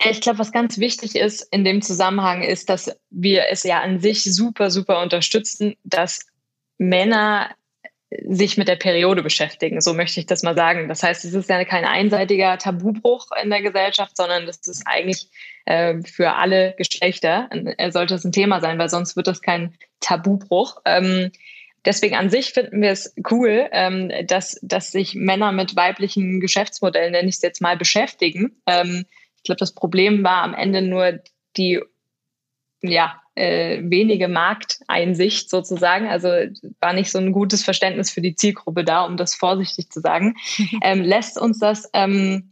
Ich glaube, was ganz wichtig ist in dem Zusammenhang ist, dass wir es ja an sich super, super unterstützen, dass Männer sich mit der Periode beschäftigen. So möchte ich das mal sagen. Das heißt, es ist ja kein einseitiger Tabubruch in der Gesellschaft, sondern das ist eigentlich äh, für alle Geschlechter äh, sollte es ein Thema sein, weil sonst wird das kein Tabubruch. Ähm, deswegen an sich finden wir es cool, ähm, dass, dass sich Männer mit weiblichen Geschäftsmodellen, nenne ich es jetzt mal, beschäftigen. Ähm, ich glaube, das Problem war am Ende nur die ja, äh, wenige Markteinsicht sozusagen. Also war nicht so ein gutes Verständnis für die Zielgruppe da, um das vorsichtig zu sagen. [laughs] ähm, lässt uns das, ähm,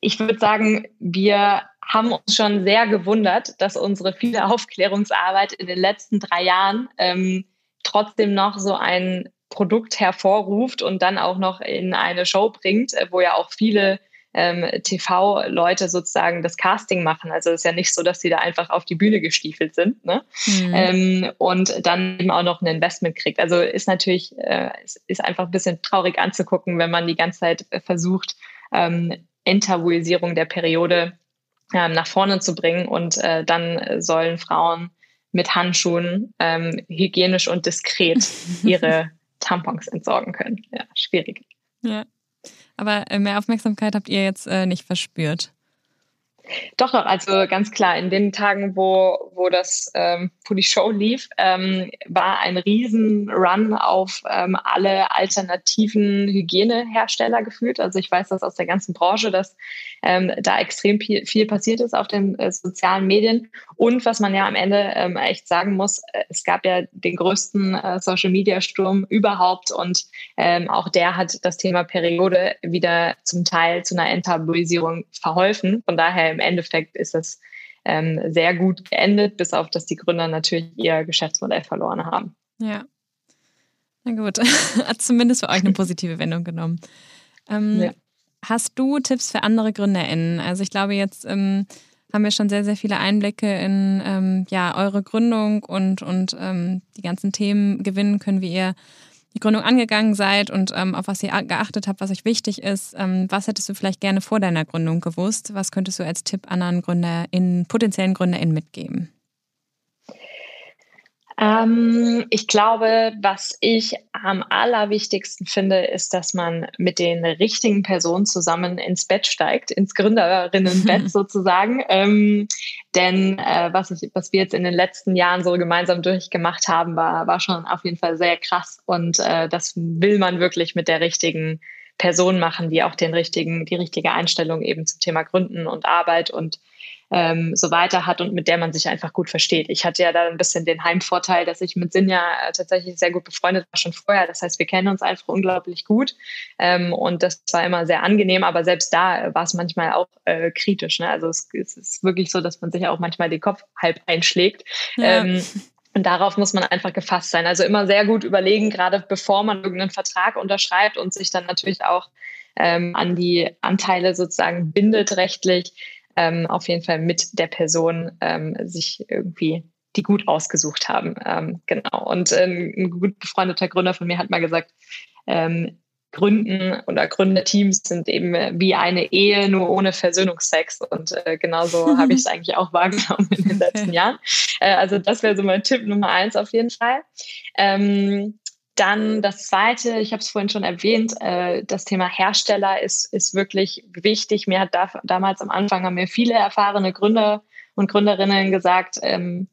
ich würde sagen, wir haben uns schon sehr gewundert, dass unsere viele Aufklärungsarbeit in den letzten drei Jahren ähm, trotzdem noch so ein Produkt hervorruft und dann auch noch in eine Show bringt, äh, wo ja auch viele ähm, TV-Leute sozusagen das Casting machen. Also es ist ja nicht so, dass sie da einfach auf die Bühne gestiefelt sind ne? Mhm. Ähm, und dann eben auch noch ein Investment kriegt. Also ist natürlich, äh, ist einfach ein bisschen traurig anzugucken, wenn man die ganze Zeit versucht, ähm, Enttabuisierung der Periode ähm, nach vorne zu bringen und äh, dann sollen Frauen mit Handschuhen ähm, hygienisch und diskret [laughs] ihre Tampons entsorgen können. Ja, schwierig. Ja. Aber äh, mehr Aufmerksamkeit habt ihr jetzt äh, nicht verspürt. Doch, doch, also ganz klar, in den Tagen, wo, wo das, ähm, wo die Show lief, ähm, war ein riesen Run auf ähm, alle alternativen Hygienehersteller gefühlt. Also ich weiß das aus der ganzen Branche, dass ähm, da extrem viel, viel passiert ist auf den äh, sozialen Medien. Und was man ja am Ende ähm, echt sagen muss, äh, es gab ja den größten äh, Social Media Sturm überhaupt und ähm, auch der hat das Thema Periode wieder zum Teil zu einer Enttabuisierung verholfen. Von daher im Endeffekt ist es ähm, sehr gut geendet, bis auf dass die Gründer natürlich ihr Geschäftsmodell verloren haben. Ja. Na gut, [laughs] hat zumindest für euch eine [laughs] positive Wendung genommen. Ähm, ja. Hast du Tipps für andere GründerInnen? Also ich glaube, jetzt ähm, haben wir schon sehr, sehr viele Einblicke in ähm, ja, eure Gründung und, und ähm, die ganzen Themen gewinnen können, wie ihr die Gründung angegangen seid und ähm, auf was ihr geachtet habt, was euch wichtig ist. Ähm, was hättest du vielleicht gerne vor deiner Gründung gewusst? Was könntest du als Tipp anderen GründerInnen, potenziellen GründerInnen mitgeben? Ähm, ich glaube, was ich am allerwichtigsten finde, ist, dass man mit den richtigen Personen zusammen ins Bett steigt, ins Gründerinnenbett [laughs] sozusagen. Ähm, denn äh, was, ich, was wir jetzt in den letzten Jahren so gemeinsam durchgemacht haben, war, war schon auf jeden Fall sehr krass. Und äh, das will man wirklich mit der richtigen Person machen, die auch den richtigen, die richtige Einstellung eben zum Thema Gründen und Arbeit und ähm, so weiter hat und mit der man sich einfach gut versteht. Ich hatte ja da ein bisschen den Heimvorteil, dass ich mit Sinja äh, tatsächlich sehr gut befreundet war schon vorher. Das heißt, wir kennen uns einfach unglaublich gut ähm, und das war immer sehr angenehm, aber selbst da war es manchmal auch äh, kritisch. Ne? Also es, es, ist wirklich so, dass man sich auch manchmal den Kopf halb einschlägt. Ja. Ähm, und darauf muss man einfach gefasst sein. Also immer sehr gut überlegen, gerade bevor man irgendeinen Vertrag unterschreibt und sich dann natürlich auch ähm, an die Anteile sozusagen bindet rechtlich, ähm, auf jeden Fall mit der Person ähm, sich irgendwie die gut ausgesucht haben. Ähm, genau. Und ähm, ein gut befreundeter Gründer von mir hat mal gesagt, ähm, Gründen oder Gründerteams sind eben wie eine Ehe, nur ohne Versöhnungsex. Und äh, genauso [laughs] habe ich es eigentlich auch wahrgenommen in den letzten [laughs] Jahren. Äh, also das wäre so mein Tipp Nummer eins auf jeden Fall. Ähm, dann das Zweite, ich habe es vorhin schon erwähnt, äh, das Thema Hersteller ist, ist wirklich wichtig. Mir hat da, damals am Anfang haben mir viele erfahrene Gründer und Gründerinnen gesagt, ähm,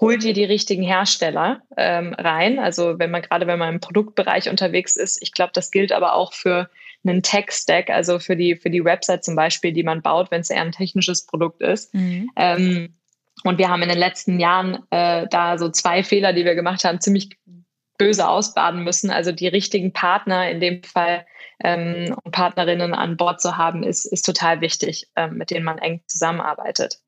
hol dir die richtigen Hersteller ähm, rein. Also wenn man gerade wenn man im Produktbereich unterwegs ist, ich glaube, das gilt aber auch für einen Tech-Stack, also für die, für die Website zum Beispiel, die man baut, wenn es eher ein technisches Produkt ist. Mhm. Ähm, und wir haben in den letzten Jahren äh, da so zwei Fehler, die wir gemacht haben, ziemlich böse ausbaden müssen. Also die richtigen Partner in dem Fall ähm, und Partnerinnen an Bord zu haben, ist, ist total wichtig, ähm, mit denen man eng zusammenarbeitet.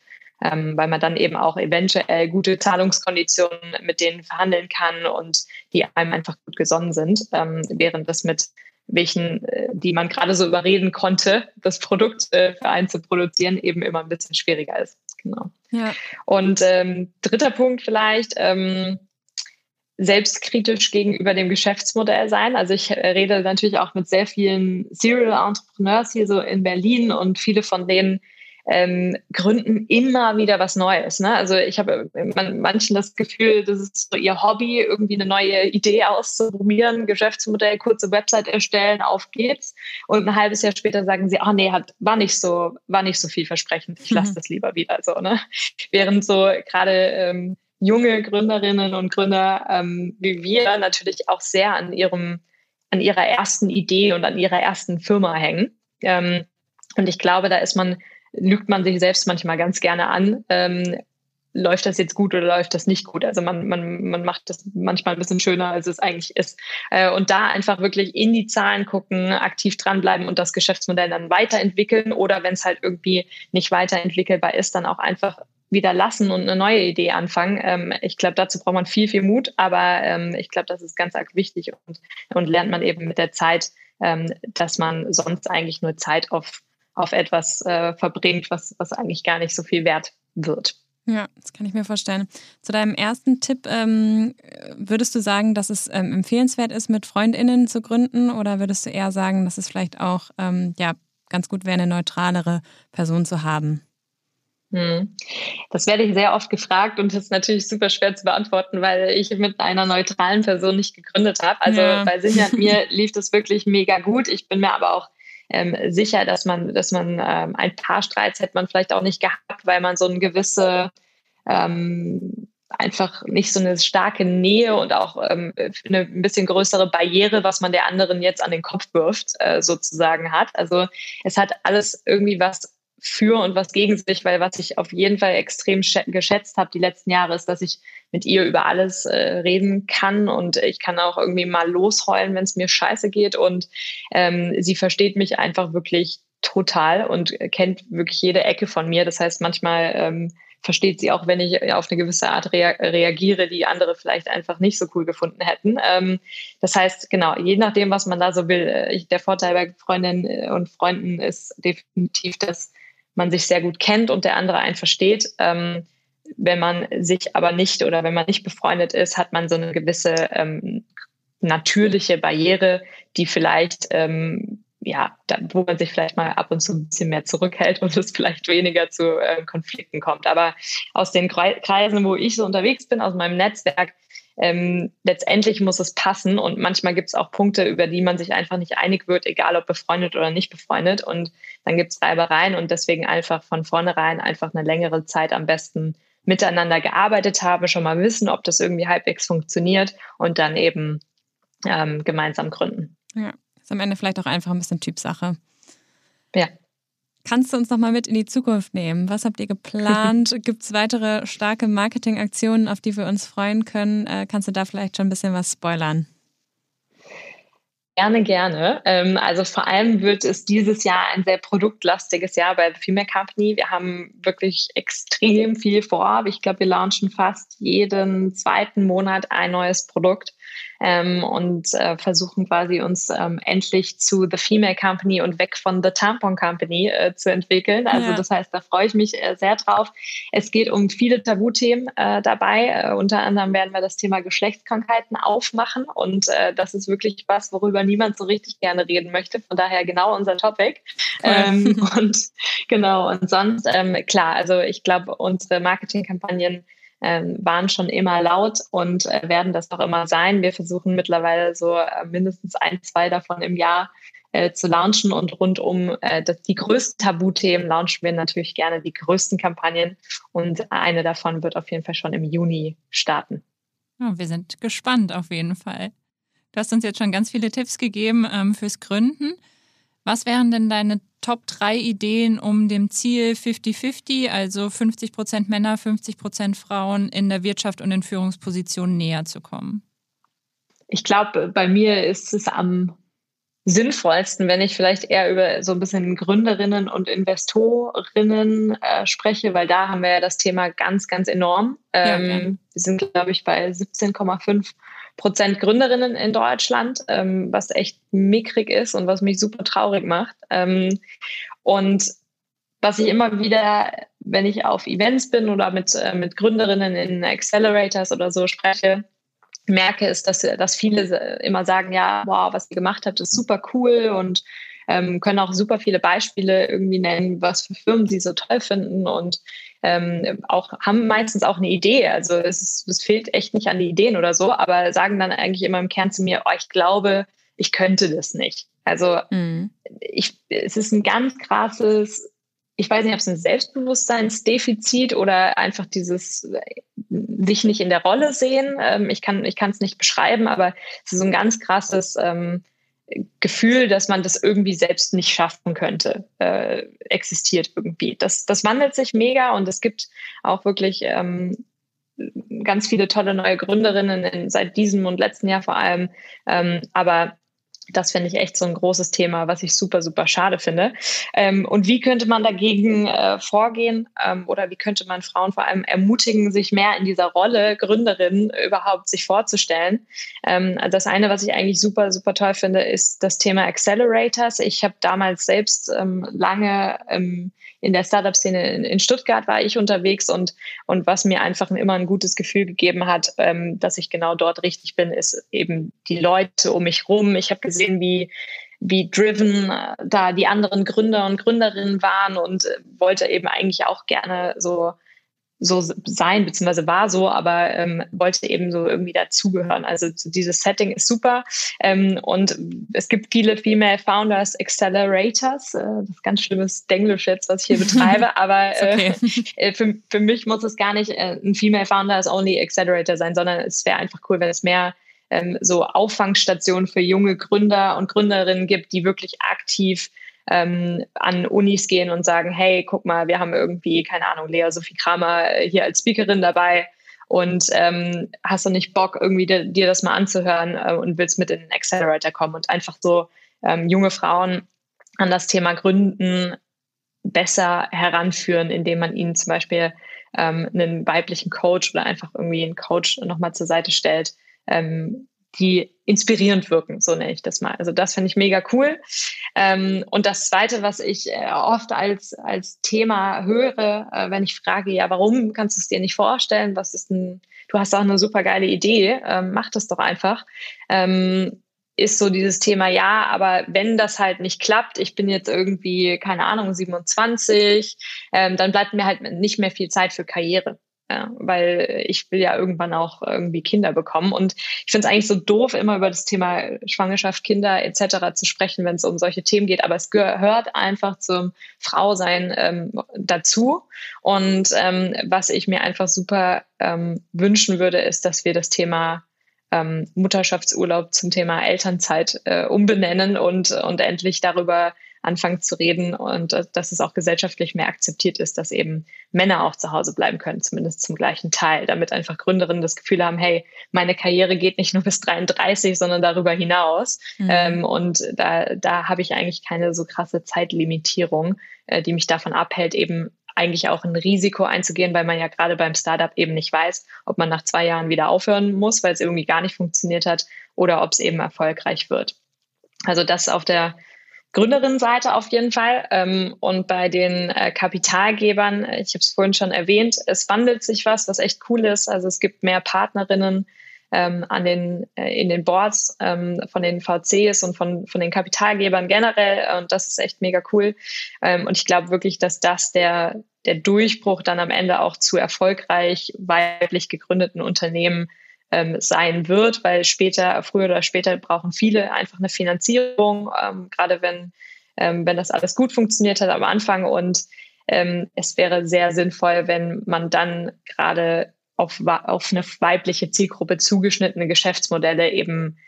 Ähm, weil man dann eben auch eventuell gute Zahlungskonditionen mit denen verhandeln kann und die einem einfach gut gesonnen sind, ähm, während das mit welchen, äh, die man gerade so überreden konnte, das Produkt äh, für einen zu produzieren, eben immer ein bisschen schwieriger ist. Genau. Ja. Und ähm, dritter Punkt vielleicht, ähm, selbstkritisch gegenüber dem Geschäftsmodell sein. Also ich äh, rede natürlich auch mit sehr vielen Serial Entrepreneurs hier so in Berlin und viele von denen ähm, gründen immer wieder was Neues. Ne? Also ich habe man, manchen das Gefühl, das ist so ihr Hobby, irgendwie eine neue Idee auszuprobieren, Geschäftsmodell, kurze Website erstellen, auf geht's. Und ein halbes Jahr später sagen sie, oh nee, hat, war nicht so, war nicht so vielversprechend, ich lasse mhm. das lieber wieder so. Ne? Während so gerade ähm, junge Gründerinnen und Gründer ähm, wie wir natürlich auch sehr an ihrem, an ihrer ersten Idee und an ihrer ersten Firma hängen. Ähm, und ich glaube, da ist man lügt man sich selbst manchmal ganz gerne an. Ähm, läuft das jetzt gut oder läuft das nicht gut? Also man, man, man macht das manchmal ein bisschen schöner, als es eigentlich ist. Äh, und da einfach wirklich in die Zahlen gucken, aktiv dranbleiben und das Geschäftsmodell dann weiterentwickeln oder wenn es halt irgendwie nicht weiterentwickelbar ist, dann auch einfach wieder lassen und eine neue Idee anfangen. Ähm, ich glaube, dazu braucht man viel, viel Mut, aber ähm, ich glaube, das ist ganz arg wichtig und, und lernt man eben mit der Zeit, ähm, dass man sonst eigentlich nur Zeit auf auf etwas äh, verbringt, was, was eigentlich gar nicht so viel wert wird. Ja, das kann ich mir vorstellen. Zu deinem ersten Tipp, ähm, würdest du sagen, dass es ähm, empfehlenswert ist, mit FreundInnen zu gründen oder würdest du eher sagen, dass es vielleicht auch ähm, ja, ganz gut wäre, eine neutralere Person zu haben? Hm. Das werde ich sehr oft gefragt und das ist natürlich super schwer zu beantworten, weil ich mit einer neutralen Person nicht gegründet habe. Also ja. bei Sinja und mir [laughs] lief das wirklich mega gut. Ich bin mir aber auch ähm, sicher, dass man, dass man ähm, ein paar Streits hätte man vielleicht auch nicht gehabt, weil man so eine gewisse ähm, einfach nicht so eine starke Nähe und auch ähm, eine ein bisschen größere Barriere, was man der anderen jetzt an den Kopf wirft, äh, sozusagen hat. Also es hat alles irgendwie was für und was gegen sich, weil was ich auf jeden Fall extrem geschätzt habe die letzten Jahre ist, dass ich mit ihr über alles äh, reden kann und ich kann auch irgendwie mal losheulen, wenn es mir scheiße geht und ähm, sie versteht mich einfach wirklich total und kennt wirklich jede Ecke von mir. Das heißt, manchmal ähm, versteht sie auch, wenn ich auf eine gewisse Art rea reagiere, die andere vielleicht einfach nicht so cool gefunden hätten. Ähm, das heißt, genau, je nachdem, was man da so will, äh, ich, der Vorteil bei Freundinnen äh, und Freunden ist definitiv, dass man sich sehr gut kennt und der andere einen versteht. Ähm, wenn man sich aber nicht oder wenn man nicht befreundet ist, hat man so eine gewisse ähm, natürliche Barriere, die vielleicht, ähm, ja, da, wo man sich vielleicht mal ab und zu ein bisschen mehr zurückhält und es vielleicht weniger zu äh, Konflikten kommt. Aber aus den Kreisen, wo ich so unterwegs bin, aus meinem Netzwerk, ähm, letztendlich muss es passen und manchmal gibt es auch Punkte, über die man sich einfach nicht einig wird, egal ob befreundet oder nicht befreundet. Und dann gibt es Reibereien und deswegen einfach von vornherein einfach eine längere Zeit am besten miteinander gearbeitet haben, schon mal wissen, ob das irgendwie halbwegs funktioniert und dann eben ähm, gemeinsam gründen. Ja, ist am Ende vielleicht auch einfach ein bisschen Typsache. Ja. Kannst du uns noch mal mit in die Zukunft nehmen? Was habt ihr geplant? [laughs] Gibt es weitere starke Marketingaktionen, auf die wir uns freuen können? Äh, kannst du da vielleicht schon ein bisschen was spoilern? Gerne, gerne. Ähm, also vor allem wird es dieses Jahr ein sehr produktlastiges Jahr bei The Female Company. Wir haben wirklich extrem viel vor. Ich glaube, wir launchen fast jeden zweiten Monat ein neues Produkt ähm, und äh, versuchen quasi uns ähm, endlich zu The Female Company und weg von The Tampon Company äh, zu entwickeln. Also ja. das heißt, da freue ich mich äh, sehr drauf. Es geht um viele Tabuthemen äh, dabei. Äh, unter anderem werden wir das Thema Geschlechtskrankheiten aufmachen und äh, das ist wirklich was, worüber niemand so richtig gerne reden möchte. Von daher genau unser Topic. Ähm, [laughs] und genau, und sonst, ähm, klar, also ich glaube, unsere Marketingkampagnen waren schon immer laut und äh, werden das noch immer sein. Wir versuchen mittlerweile so äh, mindestens ein, zwei davon im Jahr äh, zu launchen und rund um äh, das, die größten Tabuthemen launchen wir natürlich gerne die größten Kampagnen und eine davon wird auf jeden Fall schon im Juni starten. Oh, wir sind gespannt auf jeden Fall. Du hast uns jetzt schon ganz viele Tipps gegeben ähm, fürs Gründen. Was wären denn deine Top 3 Ideen, um dem Ziel 50-50, also 50 Prozent Männer, 50 Prozent Frauen in der Wirtschaft und in Führungspositionen näher zu kommen? Ich glaube, bei mir ist es am sinnvollsten, wenn ich vielleicht eher über so ein bisschen Gründerinnen und Investorinnen äh, spreche, weil da haben wir ja das Thema ganz, ganz enorm. Ähm, ja, Wir sind, glaube ich, bei 17,5 Prozent Gründerinnen in Deutschland, ähm, was echt mickrig ist und was mich super traurig macht. Ähm, und was ich immer wieder, wenn ich auf Events bin oder mit, äh, mit Gründerinnen in Accelerators oder so spreche, merke, ist, dass, dass viele immer sagen, ja, wow, was ihr gemacht habt, ist super cool und ähm, können auch super viele Beispiele irgendwie nennen, was für Firmen sie so toll finden und ähm, auch haben meistens auch eine Idee. Also es, ist, es fehlt echt nicht an die Ideen oder so, aber sagen dann eigentlich immer im Kern zu mir, oh, ich glaube, ich könnte das nicht. Also mhm. ich, es ist ein ganz krasses, ich weiß nicht, ob es ein Selbstbewusstseinsdefizit oder einfach dieses sich nicht in der Rolle sehen. Ähm, ich kann ich kann es nicht beschreiben, aber es ist ein ganz krasses ähm, Gefühl, dass man das irgendwie selbst nicht schaffen könnte, äh, existiert irgendwie. Das, das wandelt sich mega und es gibt auch wirklich ähm, ganz viele tolle neue Gründerinnen in, seit diesem und letzten Jahr vor allem. Ähm, aber das finde ich echt so ein großes Thema, was ich super, super schade finde. Ähm, und wie könnte man dagegen äh, vorgehen ähm, oder wie könnte man Frauen vor allem ermutigen, sich mehr in dieser Rolle Gründerin überhaupt sich vorzustellen? Ähm, das eine, was ich eigentlich super, super toll finde, ist das Thema Accelerators. Ich habe damals selbst ähm, lange ähm, in der Startup-Szene in, in, Stuttgart war ich unterwegs und, und was mir einfach immer ein gutes Gefühl gegeben hat, ähm, dass ich genau dort richtig bin, ist eben die Leute um mich rum. Ich habe wie wie driven äh, da die anderen Gründer und Gründerinnen waren und äh, wollte eben eigentlich auch gerne so so sein, beziehungsweise war so, aber ähm, wollte eben so irgendwie dazugehören. Also dieses Setting ist super. Ähm, und es gibt viele Female Founders Accelerators. Äh, das ist ganz schlimmes Denglisch jetzt, was ich hier betreibe, [laughs] aber äh, okay. [laughs] äh, für, für mich muss es gar nicht äh, ein Female Founders Only Accelerator sein, sondern es wäre einfach cool, wenn es mehr ähm, so Auffangstationen für junge Gründer und Gründerinnen gibt, die wirklich aktiv ähm, an Unis gehen und sagen, hey, guck mal, wir haben irgendwie, keine Ahnung, Lea Sophie Kramer äh, hier als Speakerin dabei. Und ähm, hast du nicht Bock, irgendwie dir, das mal anzuhören äh, und willst mit in den Accelerator kommen und einfach so ähm, junge Frauen an das Thema Gründen besser heranführen, indem man ihnen zum Beispiel ähm, einen weiblichen Coach oder einfach irgendwie einen Coach nochmal zur Seite stellt, ähm, die inspirierend wirken, so nenne ich das mal. Also das finde ich mega cool. Ähm, und das Zweite, was ich äh, oft als, als Thema höre, äh, wenn ich frage, ja, warum kannst du es dir nicht vorstellen? Was ist denn, du hast auch eine super geile Idee, ähm, mach das doch einfach. Ähm, ist so dieses Thema, ja, aber wenn das halt nicht klappt, ich bin jetzt irgendwie, keine Ahnung, 27, ähm, dann bleibt mir halt nicht mehr viel Zeit für Karriere. Weil ich will ja irgendwann auch irgendwie Kinder bekommen. Und ich finde es eigentlich so doof, immer über das Thema Schwangerschaft, Kinder etc. zu sprechen, wenn es um solche Themen geht. Aber es gehört einfach zum Frausein ähm, dazu. Und ähm, was ich mir einfach super ähm, wünschen würde, ist, dass wir das Thema ähm, Mutterschaftsurlaub zum Thema Elternzeit äh, umbenennen und, und endlich darüber anfangen zu reden und äh, dass es auch gesellschaftlich mehr akzeptiert ist, dass eben Männer auch zu Hause bleiben können, zumindest zum gleichen Teil, damit einfach Gründerinnen das Gefühl haben, hey, meine Karriere geht nicht nur bis 33, sondern darüber hinaus. Mhm. Ähm, und da, da habe ich eigentlich keine so krasse Zeitlimitierung, äh, die mich davon abhält, eben eigentlich auch ein Risiko einzugehen, weil man ja gerade beim Startup eben nicht weiß, ob man nach zwei Jahren wieder aufhören muss, weil es irgendwie gar nicht funktioniert hat oder ob es eben erfolgreich wird. Also das auf der Gründerinnenseite auf jeden Fall. Ähm, und bei den äh, Kapitalgebern, ich habe es vorhin schon erwähnt, es wandelt sich was, was echt cool ist. Also es gibt mehr Partnerinnen ähm, an den, äh, in den Boards ähm, von den VCs und von, von den Kapitalgebern generell. Und das ist echt mega cool. Und ich glaube wirklich, dass das der, der Durchbruch dann am Ende auch zu erfolgreich weiblich gegründeten Unternehmen ähm, sein wird, weil später, früher oder später brauchen viele einfach eine Finanzierung, ähm, gerade wenn, ähm, wenn das alles gut funktioniert hat am Anfang. Und ähm, es wäre sehr sinnvoll, wenn man dann gerade auf, auf eine weibliche Zielgruppe zugeschnittene Geschäftsmodelle eben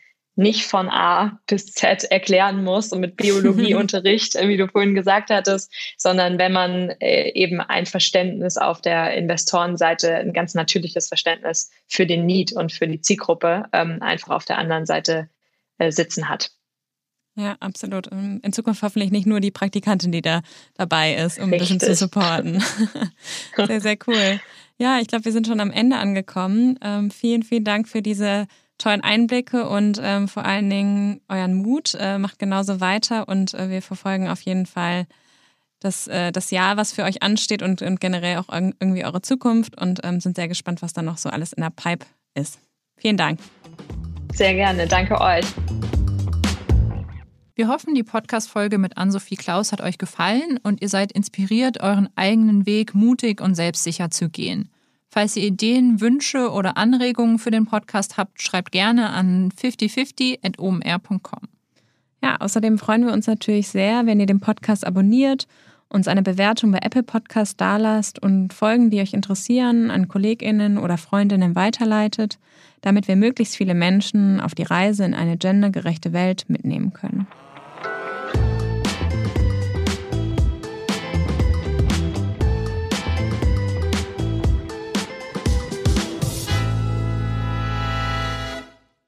nicht von A bis Z erklären muss und mit Biologieunterricht, [laughs] wie du vorhin gesagt hattest, sondern wenn man äh, eben ein Verständnis auf der Investorenseite, ein ganz natürliches Verständnis für den Need und für die Zielgruppe ähm, einfach auf der anderen Seite äh, sitzen hat. Ja, absolut. Ähm, in Zukunft hoffentlich nicht nur die Praktikantin, die da dabei ist, um Richtig. ein bisschen zu supporten. [laughs] sehr, sehr cool. Ja, ich glaube, wir sind schon am Ende angekommen. Ähm, vielen, vielen Dank für diese tollen Einblicke und ähm, vor allen Dingen euren Mut. Äh, macht genauso weiter und äh, wir verfolgen auf jeden Fall das, äh, das Jahr, was für euch ansteht und, und generell auch irgendwie eure Zukunft und ähm, sind sehr gespannt, was da noch so alles in der Pipe ist. Vielen Dank. Sehr gerne. Danke euch. Wir hoffen, die Podcast-Folge mit Ann-Sophie Klaus hat euch gefallen und ihr seid inspiriert, euren eigenen Weg mutig und selbstsicher zu gehen. Falls ihr Ideen, Wünsche oder Anregungen für den Podcast habt, schreibt gerne an 5050.omr.com. Ja, außerdem freuen wir uns natürlich sehr, wenn ihr den Podcast abonniert, uns eine Bewertung bei Apple Podcast dalasst und Folgen, die euch interessieren, an KollegInnen oder Freundinnen weiterleitet, damit wir möglichst viele Menschen auf die Reise in eine gendergerechte Welt mitnehmen können.